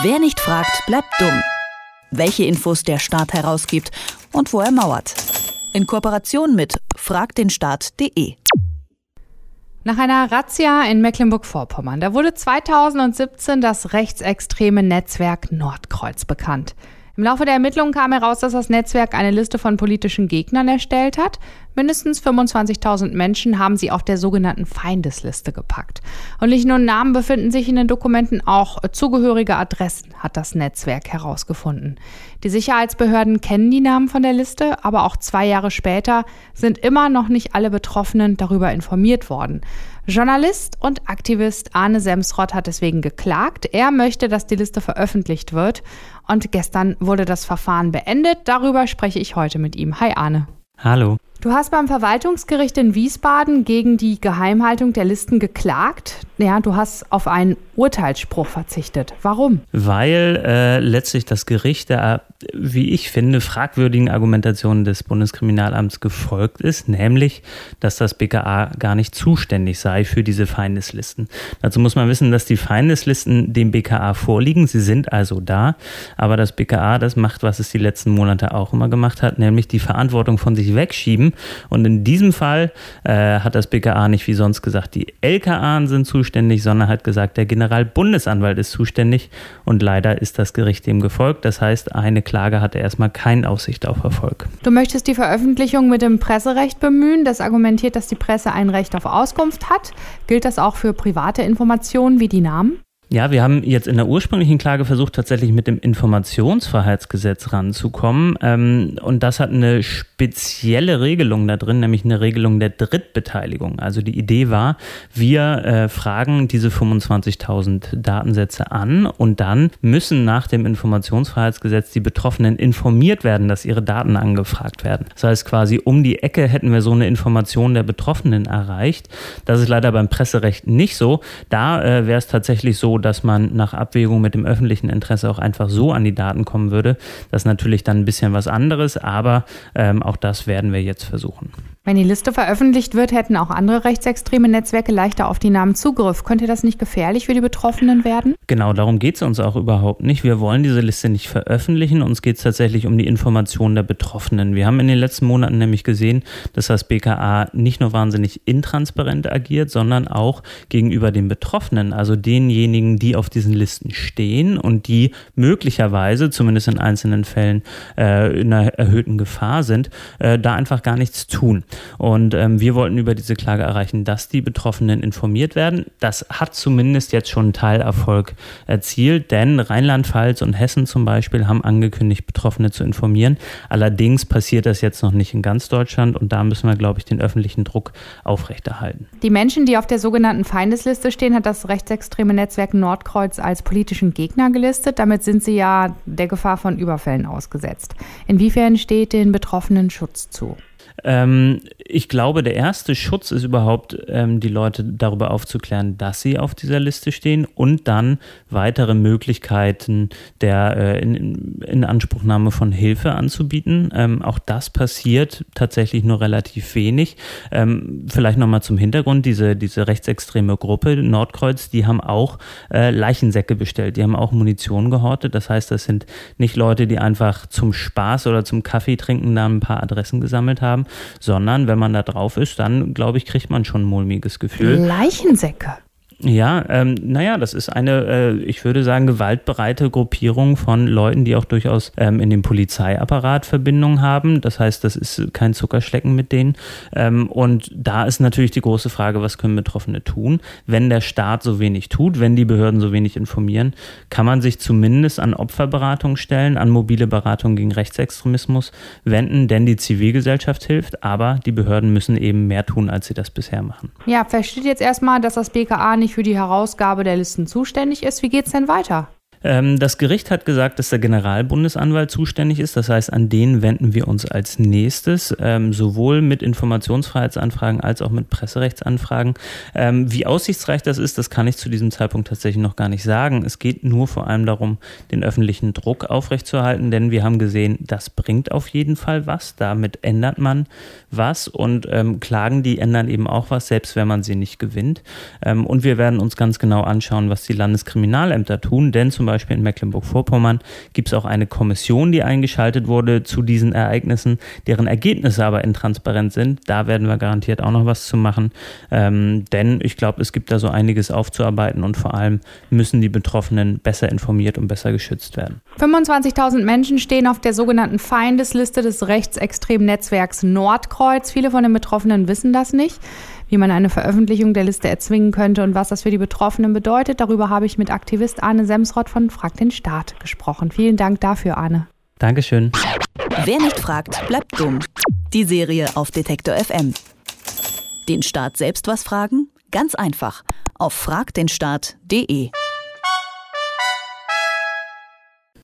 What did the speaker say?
Wer nicht fragt, bleibt dumm. Welche Infos der Staat herausgibt und wo er mauert. In Kooperation mit fragdenstaat.de. Nach einer Razzia in Mecklenburg-Vorpommern, da wurde 2017 das rechtsextreme Netzwerk Nordkreuz bekannt. Im Laufe der Ermittlungen kam heraus, dass das Netzwerk eine Liste von politischen Gegnern erstellt hat. Mindestens 25.000 Menschen haben sie auf der sogenannten Feindesliste gepackt. Und nicht nur Namen befinden sich in den Dokumenten, auch zugehörige Adressen hat das Netzwerk herausgefunden. Die Sicherheitsbehörden kennen die Namen von der Liste, aber auch zwei Jahre später sind immer noch nicht alle Betroffenen darüber informiert worden. Journalist und Aktivist Arne Semsrott hat deswegen geklagt. Er möchte, dass die Liste veröffentlicht wird. Und gestern wurde das Verfahren beendet. Darüber spreche ich heute mit ihm. Hi Arne. Hallo. Du hast beim Verwaltungsgericht in Wiesbaden gegen die Geheimhaltung der Listen geklagt. Ja, du hast auf einen Urteilsspruch verzichtet. Warum? Weil äh, letztlich das Gericht der, wie ich finde, fragwürdigen Argumentation des Bundeskriminalamts gefolgt ist, nämlich, dass das BKA gar nicht zuständig sei für diese Feindeslisten. Dazu muss man wissen, dass die Feindeslisten dem BKA vorliegen. Sie sind also da, aber das BKA, das macht, was es die letzten Monate auch immer gemacht hat, nämlich die Verantwortung von sich wegschieben und in diesem Fall äh, hat das BKA nicht wie sonst gesagt, die LKA sind zuständig, sondern hat gesagt, der Generalbundesanwalt ist zuständig. Und leider ist das Gericht dem gefolgt. Das heißt, eine Klage hatte erstmal keine Aussicht auf Erfolg. Du möchtest die Veröffentlichung mit dem Presserecht bemühen. Das argumentiert, dass die Presse ein Recht auf Auskunft hat. Gilt das auch für private Informationen wie die Namen? Ja, wir haben jetzt in der ursprünglichen Klage versucht, tatsächlich mit dem Informationsfreiheitsgesetz ranzukommen. Ähm, und das hat eine spezielle Regelung da drin, nämlich eine Regelung der Drittbeteiligung. Also die Idee war, wir äh, fragen diese 25.000 Datensätze an und dann müssen nach dem Informationsfreiheitsgesetz die Betroffenen informiert werden, dass ihre Daten angefragt werden. Das heißt quasi um die Ecke hätten wir so eine Information der Betroffenen erreicht. Das ist leider beim Presserecht nicht so. Da äh, wäre es tatsächlich so, dass man nach Abwägung mit dem öffentlichen Interesse auch einfach so an die Daten kommen würde. Das ist natürlich dann ein bisschen was anderes, aber ähm, auch das werden wir jetzt versuchen. Wenn die Liste veröffentlicht wird, hätten auch andere rechtsextreme Netzwerke leichter auf die Namen Zugriff. Könnte das nicht gefährlich für die Betroffenen werden? Genau, darum geht es uns auch überhaupt nicht. Wir wollen diese Liste nicht veröffentlichen. Uns geht es tatsächlich um die Information der Betroffenen. Wir haben in den letzten Monaten nämlich gesehen, dass das BKA nicht nur wahnsinnig intransparent agiert, sondern auch gegenüber den Betroffenen, also denjenigen, die auf diesen Listen stehen und die möglicherweise, zumindest in einzelnen Fällen, äh, in einer erhöhten Gefahr sind, äh, da einfach gar nichts tun. Und ähm, wir wollten über diese Klage erreichen, dass die Betroffenen informiert werden. Das hat zumindest jetzt schon einen Teilerfolg erzielt, denn Rheinland-Pfalz und Hessen zum Beispiel haben angekündigt, Betroffene zu informieren. Allerdings passiert das jetzt noch nicht in ganz Deutschland und da müssen wir, glaube ich, den öffentlichen Druck aufrechterhalten. Die Menschen, die auf der sogenannten Feindesliste stehen, hat das rechtsextreme Netzwerk Nordkreuz als politischen Gegner gelistet. Damit sind sie ja der Gefahr von Überfällen ausgesetzt. Inwiefern steht den Betroffenen Schutz zu? Ähm, ich glaube, der erste Schutz ist überhaupt, ähm, die Leute darüber aufzuklären, dass sie auf dieser Liste stehen und dann weitere Möglichkeiten der äh, in, in, Anspruchnahme von Hilfe anzubieten. Ähm, auch das passiert tatsächlich nur relativ wenig. Ähm, vielleicht nochmal zum Hintergrund, diese, diese rechtsextreme Gruppe Nordkreuz, die haben auch äh, Leichensäcke bestellt, die haben auch Munition gehortet. Das heißt, das sind nicht Leute, die einfach zum Spaß oder zum Kaffee trinken da ein paar Adressen gesammelt haben, sondern wenn man da drauf ist, dann glaube ich, kriegt man schon ein mulmiges Gefühl. Leichensäcke. Ja, ähm, naja, das ist eine, äh, ich würde sagen, gewaltbereite Gruppierung von Leuten, die auch durchaus ähm, in dem Polizeiapparat Verbindung haben. Das heißt, das ist kein Zuckerschlecken mit denen. Ähm, und da ist natürlich die große Frage, was können Betroffene tun? Wenn der Staat so wenig tut, wenn die Behörden so wenig informieren, kann man sich zumindest an Opferberatung stellen, an mobile Beratung gegen Rechtsextremismus wenden, denn die Zivilgesellschaft hilft, aber die Behörden müssen eben mehr tun, als sie das bisher machen. Ja, versteht jetzt erstmal, dass das BKA nicht für die Herausgabe der Listen zuständig ist. Wie geht es denn weiter? Ähm, das Gericht hat gesagt, dass der Generalbundesanwalt zuständig ist. Das heißt, an den wenden wir uns als nächstes, ähm, sowohl mit Informationsfreiheitsanfragen als auch mit Presserechtsanfragen. Ähm, wie aussichtsreich das ist, das kann ich zu diesem Zeitpunkt tatsächlich noch gar nicht sagen. Es geht nur vor allem darum, den öffentlichen Druck aufrechtzuerhalten, denn wir haben gesehen, das bringt auf jeden Fall was. Damit ändert man was und ähm, Klagen, die ändern eben auch was, selbst wenn man sie nicht gewinnt. Ähm, und wir werden uns ganz genau anschauen, was die Landeskriminalämter tun, denn zum Beispiel in Mecklenburg-Vorpommern gibt es auch eine Kommission, die eingeschaltet wurde zu diesen Ereignissen, deren Ergebnisse aber intransparent sind. Da werden wir garantiert auch noch was zu machen, ähm, denn ich glaube, es gibt da so einiges aufzuarbeiten und vor allem müssen die Betroffenen besser informiert und besser geschützt werden. 25.000 Menschen stehen auf der sogenannten Feindesliste des rechtsextremen Netzwerks Nordkreuz. Viele von den Betroffenen wissen das nicht wie man eine Veröffentlichung der Liste erzwingen könnte und was das für die Betroffenen bedeutet. Darüber habe ich mit Aktivist Arne Semsrott von Frag den Staat gesprochen. Vielen Dank dafür, Arne. Dankeschön. Wer nicht fragt, bleibt dumm. Die Serie auf Detektor FM. Den Staat selbst was fragen? Ganz einfach. Auf fragdenstaat.de.